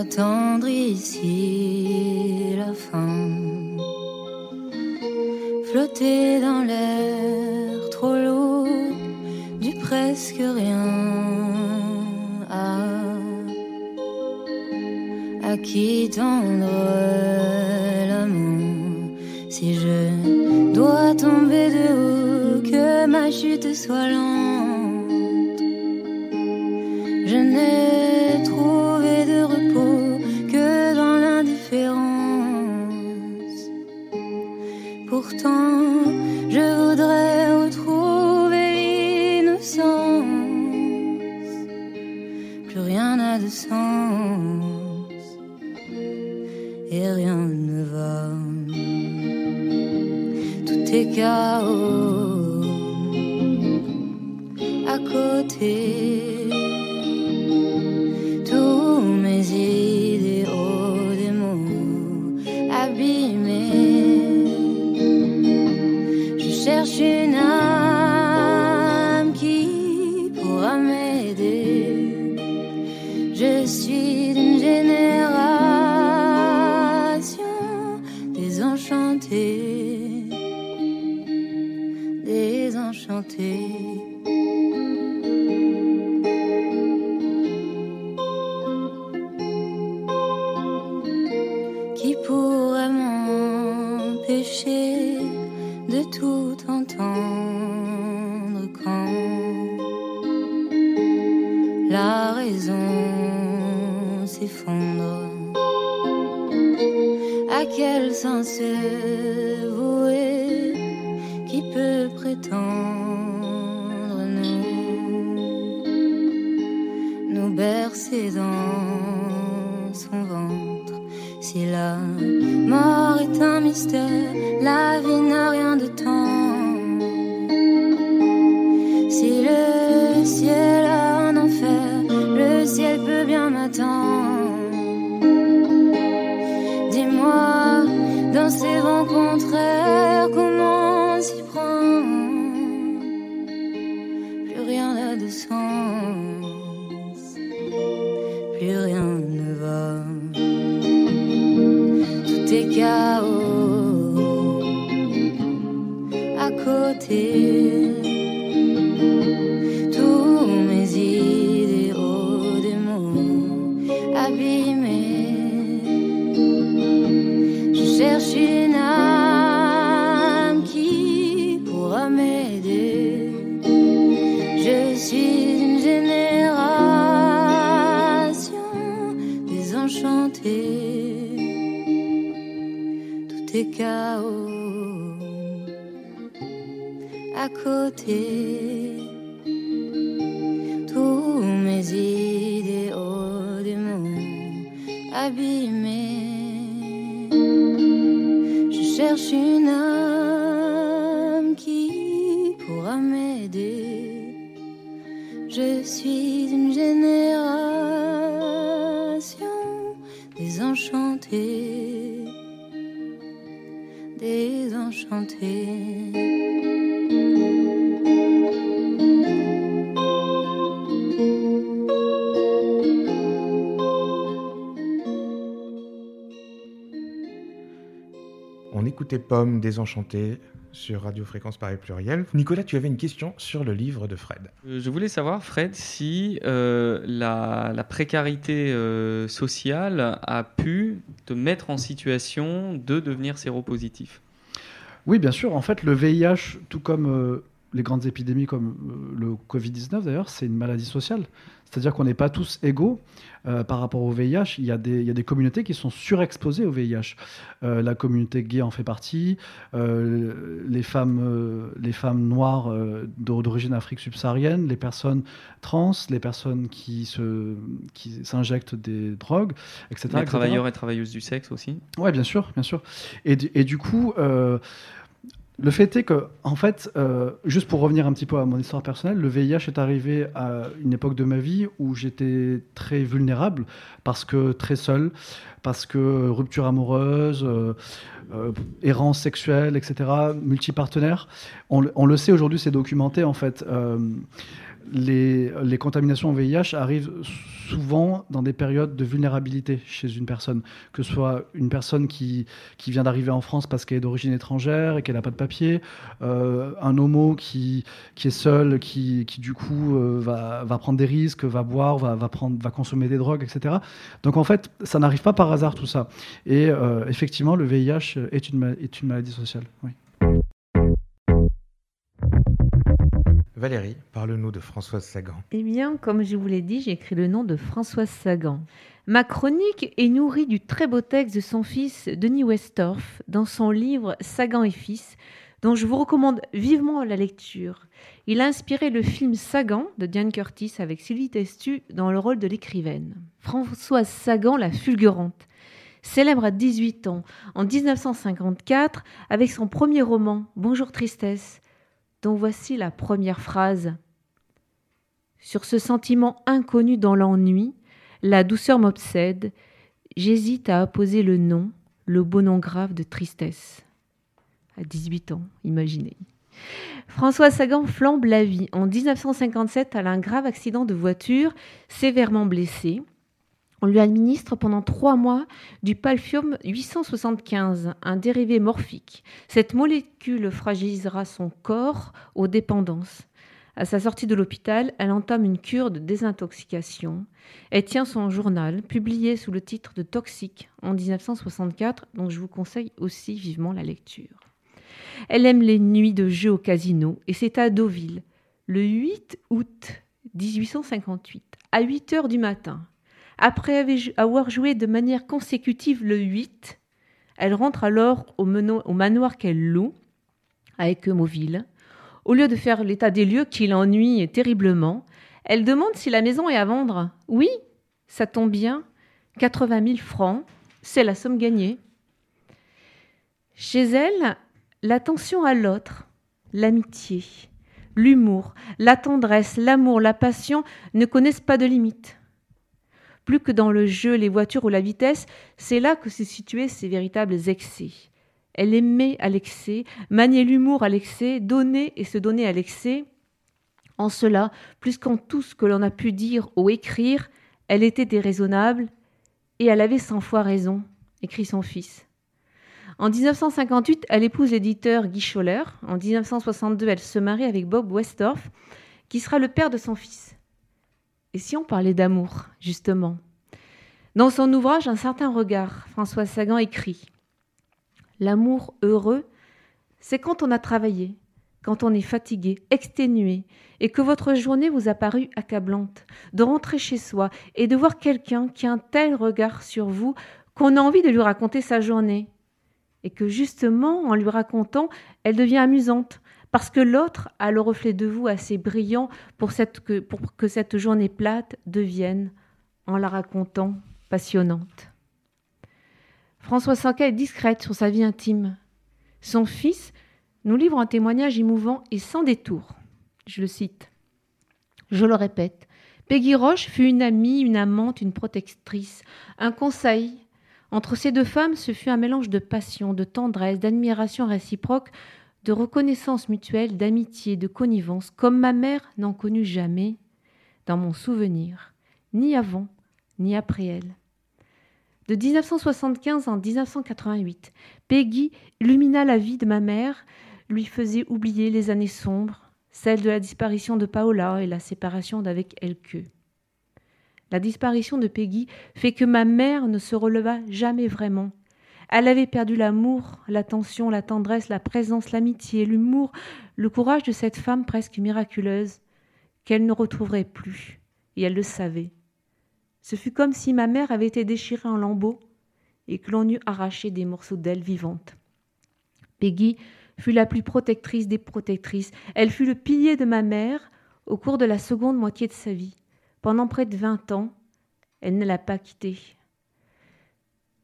attendre ici la fin. Dans l'air trop lourd du presque rien. à qui tendre si je dois tomber de haut, que ma chute soit lente. Je n'ai chaos à côté. S'effondre À quel sens vouer qui peut prétendre bercé dans son ventre? Si la mort est un mystère, la vie n'a rien de dans ces vents cherche une âme qui pourra m'aider. Je suis une génération désenchanté, désenchanté. Écoutez Pomme Désenchanté sur Radio Fréquence Paris Pluriel. Nicolas, tu avais une question sur le livre de Fred. Euh, je voulais savoir, Fred, si euh, la, précarité euh, sociale a pu te mettre en situation de devenir séropositif. Oui, bien sûr. En fait, le VIH, tout comme les grandes épidémies comme le Covid-19 d'ailleurs, c'est une maladie sociale. C'est-à-dire qu'on n'est pas tous égaux euh, par rapport au VIH. Il y, a des, il y, a des, communautés qui sont surexposées au VIH. Euh, la communauté gay en fait partie. Euh, les, femmes, les femmes noires d'origine Afrique subsaharienne, les personnes trans, les personnes qui, se, qui s'injectent des drogues, etc. Les travailleurs et travailleuses du sexe aussi. Oui, bien sûr, bien sûr. Et, et du coup le fait est que, en fait, euh, juste pour revenir un petit peu à mon histoire personnelle, le VIH est arrivé à une époque de ma vie où j'étais très vulnérable, parce que très seul, parce que rupture amoureuse, euh, euh, errance sexuelle, etc., multipartenaire. On, le sait aujourd'hui, c'est documenté en fait les, contaminations au VIH arrivent souvent dans des périodes de vulnérabilité chez une personne, que ce soit une personne qui, qui vient d'arriver en France parce qu'elle est d'origine étrangère et qu'elle n'a pas de papier, euh, un homo qui, qui est seul, qui, qui du coup euh, va, va, prendre des risques, va boire, va, va, prendre, va consommer des drogues, etc. Donc en fait, ça n'arrive pas par hasard tout ça. Et euh, effectivement, le VIH est une, est une maladie sociale. Oui. Valérie, parle-nous de Françoise Sagan. Eh bien, comme je vous l'ai dit, j'ai écrit le nom de Françoise Sagan. Ma chronique est nourrie du très beau texte de son fils Denis Westorff dans son livre Sagan et fils, dont je vous recommande vivement la lecture. Il a inspiré le film Sagan de Diane Curtis avec Sylvie Testu dans le rôle de l'écrivaine. Françoise Sagan, la fulgurante, célèbre à 18 ans, en 1954, avec son premier roman Bonjour Tristesse, dont voici la première phrase. Sur ce sentiment inconnu dans l'ennui, la douceur m'obsède, j'hésite à apposer le nom, le beau nom grave de tristesse. À 18 ans, imaginez. François Sagan flambe la vie. En 1957, elle a un grave accident de voiture, sévèrement blessée. On lui administre pendant trois mois du palfium 875, un dérivé morphique. Cette molécule fragilisera son corps aux dépendances. À sa sortie de l'hôpital, elle entame une cure de désintoxication. Elle tient son journal, publié sous le titre de Toxique en 1964, dont je vous conseille aussi vivement la lecture. Elle aime les nuits de jeu au casino et c'est à Deauville, le 8 août 1858, à 8 heures du matin, après avoir joué de manière consécutive le 8, elle rentre alors au, manoir qu'elle loue, avec Emoville. Au lieu de faire l'état des lieux qui l'ennuie terriblement, elle demande si la maison est à vendre. Oui, ça tombe bien, 80 000 francs, c'est la somme gagnée. Chez elle, l'attention à l'autre, l'amitié, l'humour, la tendresse, l'amour, la passion ne connaissent pas de limites plus que dans le jeu, les voitures ou la vitesse, c'est là que se situaient ses véritables excès. Elle aimait à l'excès, maniait l'humour à l'excès, donner et se donner à l'excès. En cela, plus qu'en tout ce que l'on a pu dire ou écrire, elle était déraisonnable et elle avait cent fois raison, écrit son fils. En 1958, elle épouse l'éditeur Guy Scholler. En 1962, elle se marie avec Bob Westorff, qui sera le père de son fils. Et si on parlait d'amour, justement? Dans son ouvrage Un certain regard, François Sagan écrit L'amour heureux, c'est quand on a travaillé, quand on est fatigué, exténué, et que votre journée vous a paru accablante, de rentrer chez soi et de voir quelqu'un qui a un tel regard sur vous qu'on a envie de lui raconter sa journée, et que justement, en lui racontant, elle devient amusante, parce que l'autre a le reflet de vous assez brillant pour, que, cette journée plate devienne, en la racontant, passionnante. François Sanca est discrète sur sa vie intime. Son fils nous livre un témoignage émouvant et sans détour. Je le cite. Je le répète, Peggy Roche fut une amie, une amante, une protectrice, un conseil. Entre ces deux femmes, ce fut un mélange de passion, de tendresse, d'admiration réciproque de reconnaissance mutuelle, d'amitié, de connivence, comme ma mère n'en connut jamais dans mon souvenir, ni avant, ni après elle. De 1975 en 1988, Peggy illumina la vie de ma mère, lui faisait oublier les années sombres, celle de la disparition de Paola et la séparation d'avec Elke. La disparition de Peggy fait que ma mère ne se releva jamais vraiment. Elle avait perdu l'amour, l'attention, la tendresse, la présence, l'amitié, l'humour, le courage de cette femme presque miraculeuse qu'elle ne retrouverait plus, et elle le savait. Ce fut comme si ma mère avait été déchirée en lambeaux et que l'on eût arraché des morceaux d'elle vivante. Peggy fut la plus protectrice des protectrices. Elle fut le pilier de ma mère au cours de la seconde moitié de sa vie. Pendant près de vingt ans, elle ne l'a pas quittée.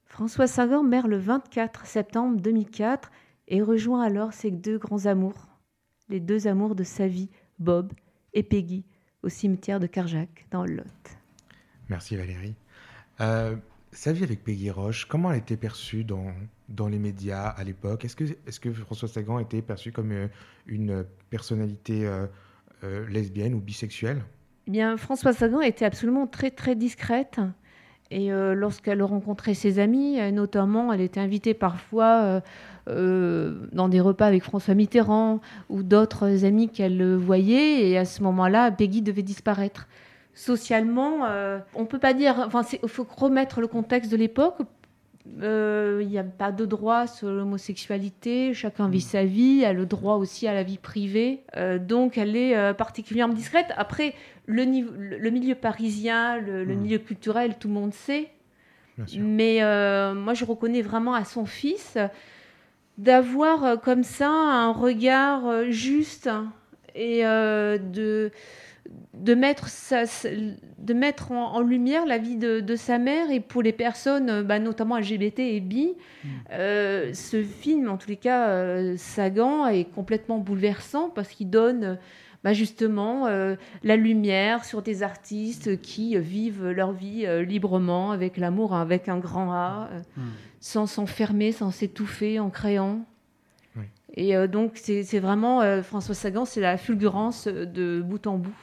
François Sagan meurt le 24 septembre 2004 et rejoint alors ses deux grands amours, les deux amours de sa vie, Bob et Peggy, au cimetière de Carjac, dans le Lot. Merci Valérie. Euh, sa vie avec Peggy Roche, comment elle était perçue dans, dans les médias à l'époque? Est-ce que, est que François Sagan était perçu comme euh, une personnalité euh, lesbienne ou bisexuelle? Eh bien, François Sagan était absolument très très discrète. Et lorsqu'elle rencontrait ses amis, notamment, elle était invitée parfois dans des repas avec François Mitterrand ou d'autres amis qu'elle voyait. Et à ce moment-là, Peggy devait disparaître socialement, euh, on peut pas dire. Enfin, il faut remettre le contexte de l'époque. Euh, il n'y a pas de droit sur l'homosexualité, chacun vit mm. sa vie, a le droit aussi à la vie privée. Euh, donc elle est particulièrement discrète. Après, le, le milieu parisien, le, mm. milieu culturel, tout le monde sait. Mais moi, je reconnais vraiment à son fils d'avoir comme ça un regard juste et de de mettre, de mettre en, lumière la vie de, sa mère et pour les personnes, euh, bah, notamment LGBT et bi, mm. euh, ce film, en tous les cas, euh, Sagan, est complètement bouleversant parce qu'il donne bah, justement la lumière sur des artistes qui vivent leur vie librement, avec l'amour, avec un grand A, mm. sans s'enfermer, sans s'étouffer en créant. Et donc, c'est vraiment, François Sagan, c'est la fulgurance de bout en bout.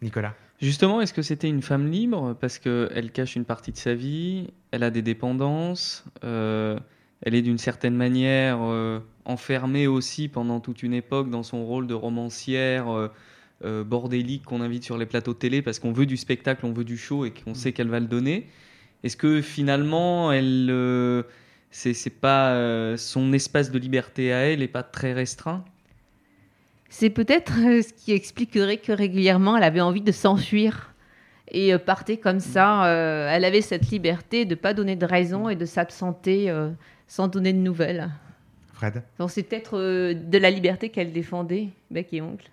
Nicolas Justement, est-ce que c'était une femme libre? Parce qu'elle cache une partie de sa vie, elle a des dépendances, euh, elle est d'une certaine manière euh, enfermée aussi pendant toute une époque dans son rôle de romancière euh, bordélique qu'on invite sur les plateaux de télé parce qu'on veut du spectacle, on veut du show et qu'on sait qu'elle va le donner. Est-ce que finalement, elle, c'est pas son espace de liberté à elle n'est pas très restreint? C'est peut-être euh, ce qui expliquerait que régulièrement elle avait envie de s'enfuir et euh, partait comme ça. Euh, elle avait cette liberté de ne pas donner de raison et de s'absenter sans donner de nouvelles. Fred Donc c'est peut-être de la liberté qu'elle défendait, bec et oncle.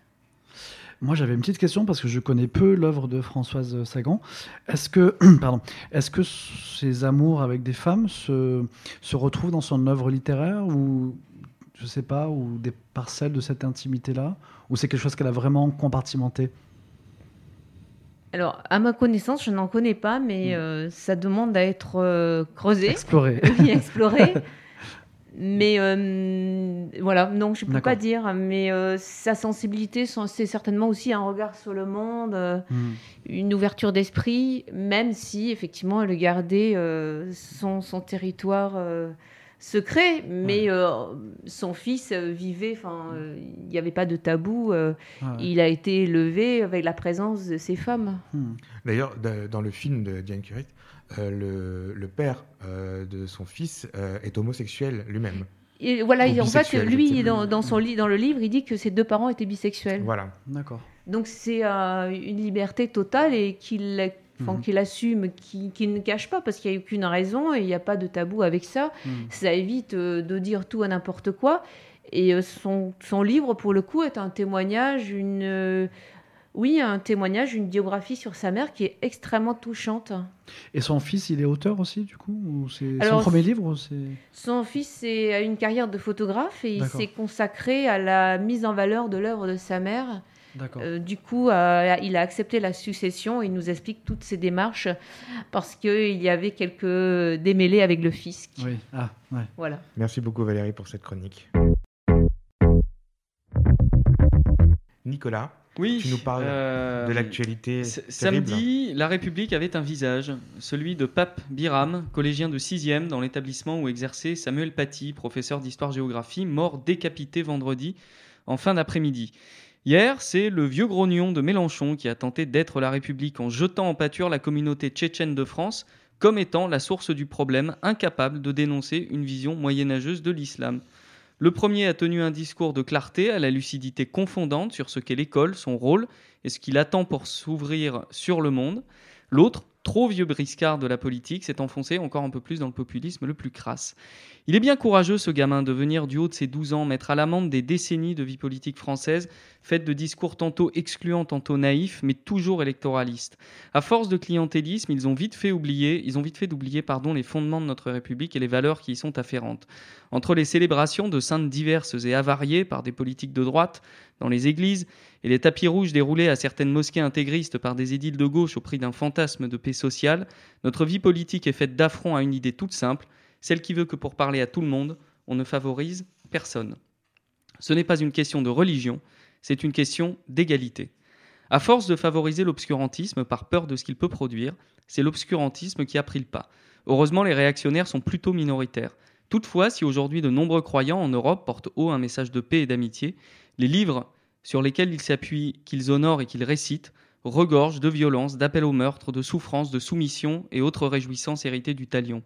Moi, j'avais une petite question parce que je connais peu l'œuvre de Françoise Sagan. Est-ce que, pardon, est-ce que ses amours avec des femmes se, se retrouvent dans son œuvre littéraire ou je sais pas, ou des parcelles de cette intimité-là? Ou c'est quelque chose qu'elle a vraiment compartimenté? Alors, à ma connaissance, je n'en connais pas, mais hmm. euh, ça demande à être euh, creusé. Exploré. Oui, exploré. mais euh, voilà, non, je ne peux pas dire. Mais sa sensibilité, c'est certainement aussi un regard sur le monde, hmm. une ouverture d'esprit, même si, effectivement, elle gardait son, son, territoire secret, mais euh, son fils euh, vivait, enfin, euh, il n'y avait pas de tabou. Il a été élevé avec la présence de ces femmes. Hmm. D'ailleurs, dans le film de Diane Curie, le, père de son fils est homosexuel lui-même. Et voilà, en fait, lui, dans, son lit, dans le livre, il dit que ses deux parents étaient bisexuels. Voilà. D'accord. Donc c'est une liberté totale et qu'il Mhm. qu'il assume, qu'il ne cache pas, parce qu'il n'y a aucune raison et il n'y a pas de tabou avec ça. Mhm. Ça évite euh, de dire tout à n'importe quoi. Et euh, son, son, livre, pour le coup, est un témoignage, une, euh, oui, un témoignage, une biographie sur sa mère qui est extrêmement touchante. Et son fils, il est auteur aussi, du coup ou C'est son premier livre Son fils a une carrière de photographe et il s'est consacré à la mise en valeur de l'œuvre de sa mère. Euh, du coup, euh, il a accepté la succession. Il nous explique toutes ces démarches parce qu'il y avait quelques démêlés avec le fisc. Oui. Ah, Voilà. Merci beaucoup Valérie pour cette chronique. Nicolas, Oui. Tu nous parles euh, de l'actualité. Samedi, la République avait un visage, celui de Pape Biram, collégien de 6e dans l'établissement où exerçait Samuel Paty, professeur d'histoire-géographie, mort décapité vendredi en fin d'après-midi. Hier, c'est le vieux grognon de Mélenchon qui a tenté d'être la République en jetant en pâture la communauté tchétchène de France comme étant la source du problème, incapable de dénoncer une vision moyenâgeuse de l'islam. Le premier a tenu un discours de clarté à la lucidité confondante sur ce qu'est l'école, son rôle et ce qu'il attend pour s'ouvrir sur le monde. L'autre, trop vieux briscard de la politique, s'est enfoncé encore un peu plus dans le populisme le plus crasse. Il est bien courageux, ce gamin, de venir du haut de ses 12 ans mettre à l'amende des décennies de vie politique française, faite de discours tantôt excluants, tantôt naïfs, mais toujours électoralistes. À force de clientélisme, ils ont vite fait oublier, ils ont vite fait d'oublier, pardon, les fondements de notre République et les valeurs qui y sont afférentes. Entre les célébrations de saintes diverses et avariées par des politiques de droite dans les églises et les tapis rouges déroulés à certaines mosquées intégristes par des édiles de gauche au prix d'un fantasme de paix sociale, notre vie politique est faite d'affront à une idée toute simple, celle qui veut que pour parler à tout le monde, on ne favorise personne. Ce n'est pas une question de religion, c'est une question d'égalité. À force de favoriser l'obscurantisme par peur de ce qu'il peut produire, c'est l'obscurantisme qui a pris le pas. Heureusement, les réactionnaires sont plutôt minoritaires. Toutefois, si aujourd'hui de nombreux croyants en Europe portent haut un message de paix et d'amitié, les livres sur lesquels ils s'appuient, qu'ils honorent et qu'ils récitent, regorgent de violence, d'appels au meurtre, de souffrance, de soumission et autres réjouissances héritées du talion.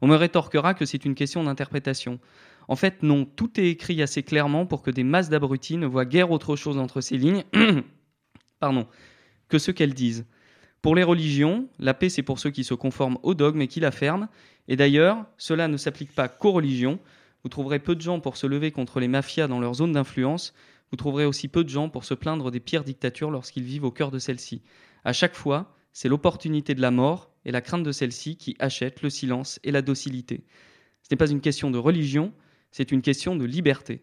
On me rétorquera que c'est une question d'interprétation. En fait, non, tout est écrit assez clairement pour que des masses d'abrutis ne voient guère autre chose entre ces lignes pardon, que ce qu'elles disent. Pour les religions, la paix c'est pour ceux qui se conforment au dogme et qui l'affirment, et d'ailleurs, cela ne s'applique pas qu'aux religions. Vous trouverez peu de gens pour se lever contre les mafias dans leur zone d'influence, vous trouverez aussi peu de gens pour se plaindre des pires dictatures lorsqu'ils vivent au cœur de celles-ci. À chaque fois, c'est l'opportunité de la mort et la crainte de celle-ci qui achètent le silence et la docilité. Ce n'est pas une question de religion, c'est une question de liberté.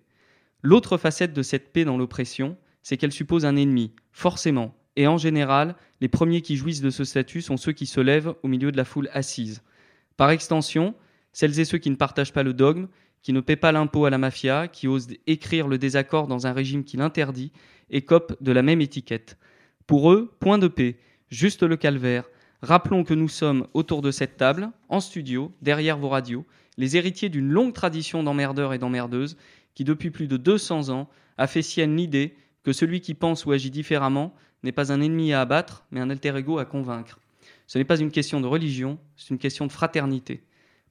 L'autre facette de cette paix dans l'oppression, c'est qu'elle suppose un ennemi, forcément, et en général, les premiers qui jouissent de ce statut sont ceux qui se lèvent au milieu de la foule assise. Par extension, celles et ceux qui ne partagent pas le dogme, qui ne paient pas l'impôt à la mafia, qui osent écrire le désaccord dans un régime qui l'interdit, écopent de la même étiquette. Pour eux, point de paix, juste le calvaire. Rappelons que nous sommes autour de cette table, en studio, derrière vos radios, les héritiers d'une longue tradition d'emmerdeurs et d'emmerdeuses, qui depuis plus de 200 ans a fait sienne l'idée que celui qui pense ou agit différemment n'est pas un ennemi à abattre, mais un alter ego à convaincre. Ce n'est pas une question de religion, c'est une question de fraternité.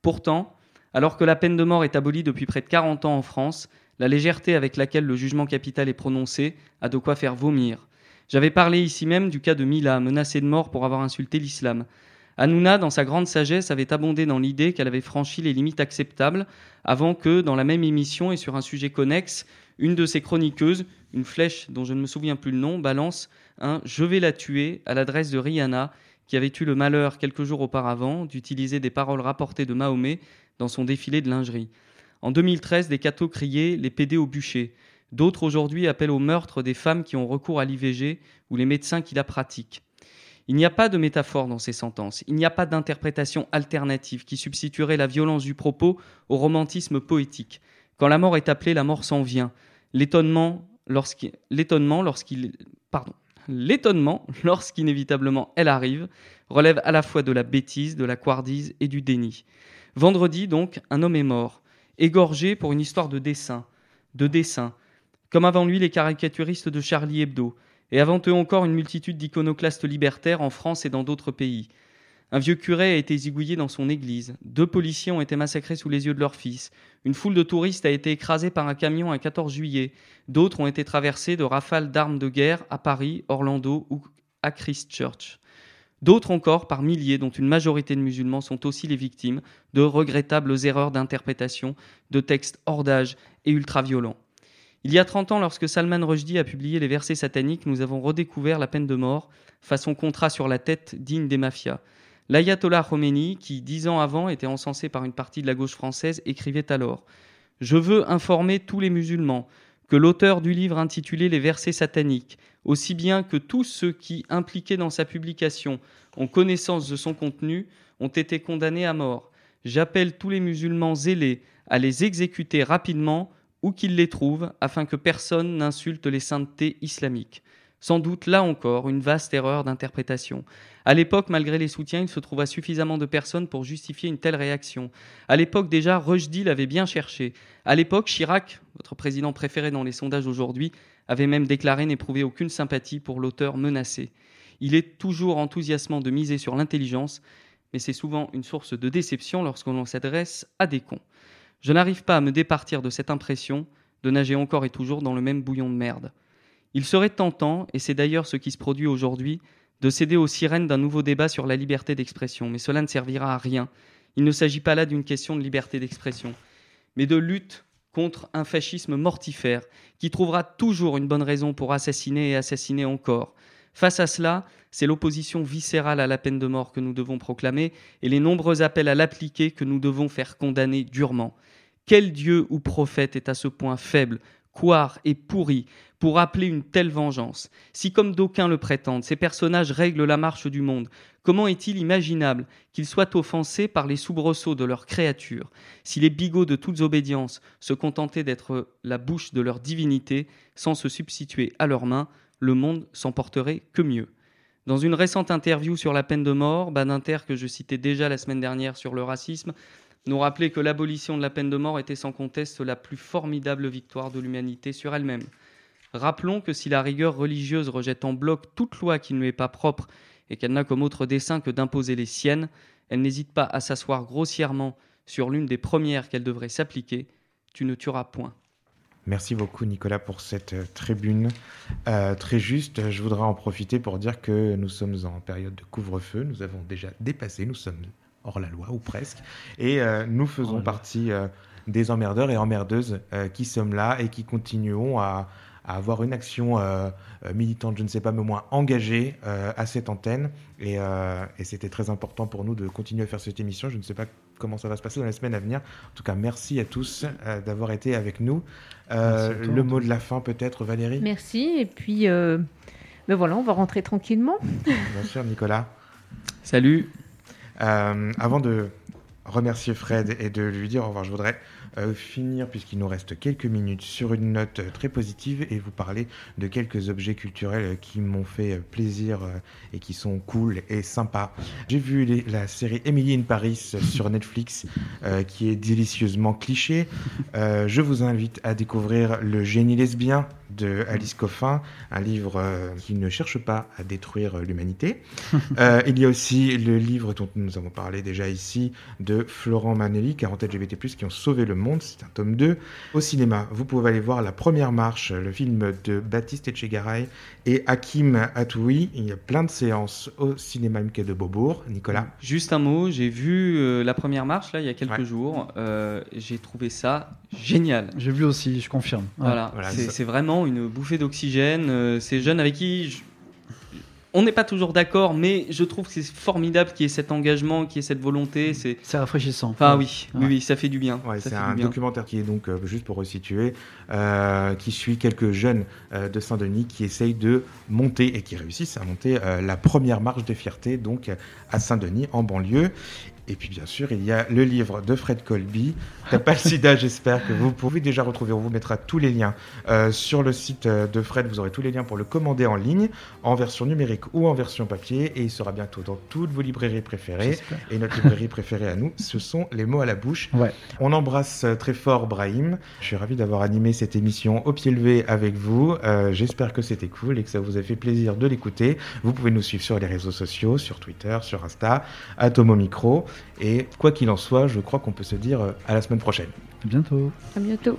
Pourtant, alors que la peine de mort est abolie depuis près de 40 ans en France, la légèreté avec laquelle le jugement capital est prononcé a de quoi faire vomir. J'avais parlé ici même du cas de Mila, menacée de mort pour avoir insulté l'islam. Hanouna, dans sa grande sagesse, avait abondé dans l'idée qu'elle avait franchi les limites acceptables avant que, dans la même émission et sur un sujet connexe, une de ses chroniqueuses, une flèche dont je ne me souviens plus le nom, balance un Je vais la tuer à l'adresse de Rihanna, qui avait eu le malheur quelques jours auparavant d'utiliser des paroles rapportées de Mahomet dans son défilé de lingerie. En 2013, des cathos criaient Les PD au bûcher. D'autres aujourd'hui appellent au meurtre des femmes qui ont recours à l'IVG ou les médecins qui la pratiquent. Il n'y a pas de métaphore dans ces sentences, il n'y a pas d'interprétation alternative qui substituerait la violence du propos au romantisme poétique. Quand la mort est appelée, la mort s'en vient. L'étonnement lorsqu'il, pardon, l'étonnement lorsqu'inévitablement elle arrive relève à la fois de la bêtise, de la couardise et du déni. Vendredi donc, un homme est mort, égorgé pour une histoire de dessin, de dessin, comme avant lui les caricaturistes de Charlie Hebdo, et avant eux encore une multitude d'iconoclastes libertaires en France et dans d'autres pays. Un vieux curé a été zigouillé dans son église, deux policiers ont été massacrés sous les yeux de leur fils, une foule de touristes a été écrasée par un camion un 14 juillet, d'autres ont été traversés de rafales d'armes de guerre à Paris, Orlando ou à Christchurch. D'autres encore, par milliers, dont une majorité de musulmans, sont aussi les victimes de regrettables erreurs d'interprétation, de textes hors d'âge et ultra-violents. Il y a 30 ans, lorsque Salman Rushdie a publié les versets sataniques, nous avons redécouvert la peine de mort, façon contrat sur la tête digne des mafias. L'ayatollah Khomeini, qui dix ans avant était encensé par une partie de la gauche française, écrivait alors Je veux informer tous les musulmans que l'auteur du livre intitulé Les versets sataniques, aussi bien que tous ceux qui, impliqués dans sa publication, ont connaissance de son contenu, ont été condamnés à mort. J'appelle tous les musulmans zélés à les exécuter rapidement où qu'ils les trouvent, afin que personne n'insulte les saintetés islamiques. Sans doute, là encore, une vaste erreur d'interprétation. À l'époque, malgré les soutiens, il se trouva suffisamment de personnes pour justifier une telle réaction. À l'époque, déjà, Rushdie l'avait bien cherché. À l'époque, Chirac, votre président préféré dans les sondages aujourd'hui, avait même déclaré n'éprouver aucune sympathie pour l'auteur menacé. Il est toujours enthousiasmant de miser sur l'intelligence, mais c'est souvent une source de déception lorsqu'on s'adresse à des cons. Je n'arrive pas à me départir de cette impression de nager encore et toujours dans le même bouillon de merde. Il serait tentant, et c'est d'ailleurs ce qui se produit aujourd'hui, de céder aux sirènes d'un nouveau débat sur la liberté d'expression, mais cela ne servira à rien. Il ne s'agit pas là d'une question de liberté d'expression, mais de lutte contre un fascisme mortifère qui trouvera toujours une bonne raison pour assassiner et assassiner encore. Face à cela, c'est l'opposition viscérale à la peine de mort que nous devons proclamer et les nombreux appels à l'appliquer que nous devons faire condamner durement. Quel Dieu ou prophète est à ce point faible, couard et pourri pour appeler une telle vengeance Si, comme d'aucuns le prétendent, ces personnages règlent la marche du monde, comment est-il imaginable qu'ils soient offensés par les soubresauts de leurs créatures? Si les bigots de toutes obédiences se contentaient d'être la bouche de leur divinité, sans se substituer à leurs mains, le monde s'en porterait que mieux. Dans une récente interview sur la peine de mort, Badinter, que je citais déjà la semaine dernière sur le racisme, nous rappelait que l'abolition de la peine de mort était sans conteste la plus formidable victoire de l'humanité sur elle-même. Rappelons que si la rigueur religieuse rejette en bloc toute loi qui ne lui est pas propre et qu'elle n'a comme autre dessein que d'imposer les siennes, elle n'hésite pas à s'asseoir grossièrement sur l'une des premières qu'elle devrait s'appliquer, tu ne tueras point. Merci beaucoup Nicolas pour cette euh, tribune euh, très juste. Je voudrais en profiter pour dire que nous sommes en période de couvre-feu. Nous avons déjà dépassé, nous sommes hors la loi ou presque. Et euh, nous faisons partie des emmerdeurs et emmerdeuses qui sommes là et qui continuons à, à avoir une action militante, je ne sais pas, mais au moins engagée à cette antenne. Et, et c'était très important pour nous de continuer à faire cette émission. Je ne sais pas comment ça va se passer dans les semaines à venir. En tout cas, merci à tous d'avoir été avec nous. Euh, le mot de la fin peut-être, Valérie? Merci. Et puis, euh, ben voilà, on va rentrer tranquillement. Bien sûr, Nicolas. Salut. Euh, avant de remercier Fred et de lui dire au revoir, je voudrais euh, finir, puisqu'il nous reste quelques minutes, sur une note euh, très positive et vous parler de quelques objets culturels qui m'ont fait plaisir et qui sont cool et sympas. J'ai vu la série Emily in Paris sur Netflix, qui est délicieusement cliché. je vous invite à découvrir Le génie lesbien de Alice Coffin, un livre qui ne cherche pas à détruire l'humanité. il y a aussi le livre dont nous avons parlé déjà ici de Florent Manelli, 40 LGBT+, qui ont sauvé le monde, c'est un tome 2. Au cinéma, vous pouvez aller voir La Première Marche, le film de Baptiste Etchegaray et Hakim Atoui. Il y a plein de séances au cinéma MK de Beaubourg. Nicolas Juste un mot, j'ai vu euh, La Première Marche là, il y a quelques jours. Euh, j'ai trouvé ça génial. J'ai vu aussi, je confirme. Voilà, c'est vraiment une bouffée d'oxygène. Euh, ces jeunes avec qui on n'est pas toujours d'accord, mais je trouve que c'est formidable qu'il y ait cet engagement, qu'il y ait cette volonté. C'est rafraîchissant. Enfin oui, oui, ça fait du bien. c'est un documentaire qui est donc, euh, juste pour resituer, euh, qui suit quelques jeunes euh, de Saint-Denis qui essayent de monter et qui réussissent à monter la première marche de fierté donc à Saint-Denis en banlieue. Et puis bien sûr, il y a le livre de Fred Colby, T'as pas le sida, j'espère que vous pouvez déjà retrouver. On vous mettra tous les liens euh, sur le site euh, de Fred. Vous aurez tous les liens pour le commander en ligne, en version numérique ou en version papier. Et il sera bientôt dans toutes vos librairies préférées. Et notre librairie préférée à nous, ce sont les mots à la bouche. Ouais. On embrasse euh, très fort Brahim. Je suis ravi d'avoir animé cette émission au pied levé avec vous. j'espère que c'était cool et que ça vous a fait plaisir de l'écouter. Vous pouvez nous suivre sur les réseaux sociaux, sur Twitter, sur Insta, Atomo Micro. Et quoi qu'il en soit, je crois qu'on peut se dire à la semaine prochaine. À bientôt. À bientôt.